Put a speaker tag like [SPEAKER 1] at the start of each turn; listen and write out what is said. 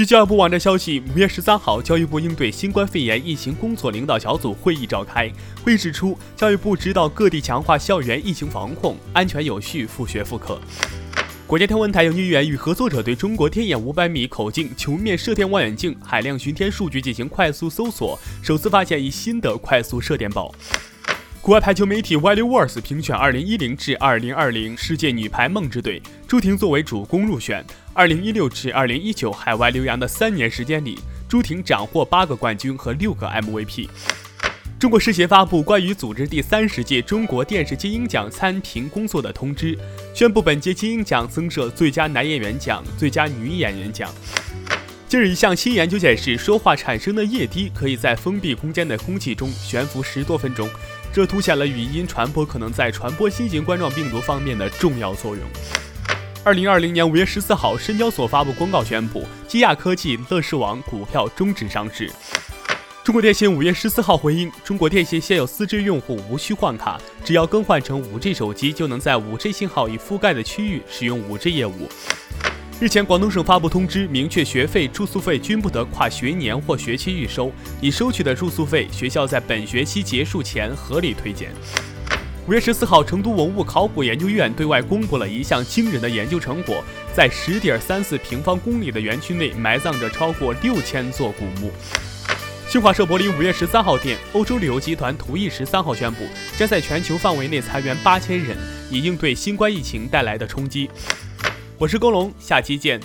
[SPEAKER 1] 据教育部网站消息，五月十三号，教育部应对新冠肺炎疫情工作领导小组会议召开。会议指出，教育部指导各地强化校园疫情防控，安全有序复学复课。国家天文台研究员与合作者对中国天眼五百米口径球面射电望远镜海量巡天数据进行快速搜索，首次发现一新的快速射电暴。国外排球媒体 w i l y w o r s 评选2010至2020世界女排梦之队，朱婷作为主攻入选。2016至2019海外留洋的三年时间里，朱婷斩获八个冠军和六个 MVP。中国视协发布关于组织第三十届中国电视金鹰奖参评工作的通知，宣布本届金鹰奖增设最佳男演员奖、最佳女演员奖。近日，一项新研究显示，说话产生的液滴可以在封闭空间的空气中悬浮十多分钟，这凸显了语音传播可能在传播新型冠状病毒方面的重要作用。二零二零年五月十四号，深交所发布公告宣布，基亚科技、乐视网股票终止上市。中国电信五月十四号回应，中国电信现有 4G 用户无需换卡，只要更换成 5G 手机，就能在 5G 信号已覆盖的区域使用 5G 业务。日前，广东省发布通知，明确学费、住宿费均不得跨学年或学期预收，已收取的住宿费，学校在本学期结束前合理退减。五月十四号，成都文物考古研究院对外公布了一项惊人的研究成果，在十点三四平方公里的园区内埋葬着超过六千座古墓。新华社柏林五月十三号电，欧洲旅游集团途易十三号宣布，将在全球范围内裁员八千人，以应对新冠疫情带来的冲击。我是高龙，下期见。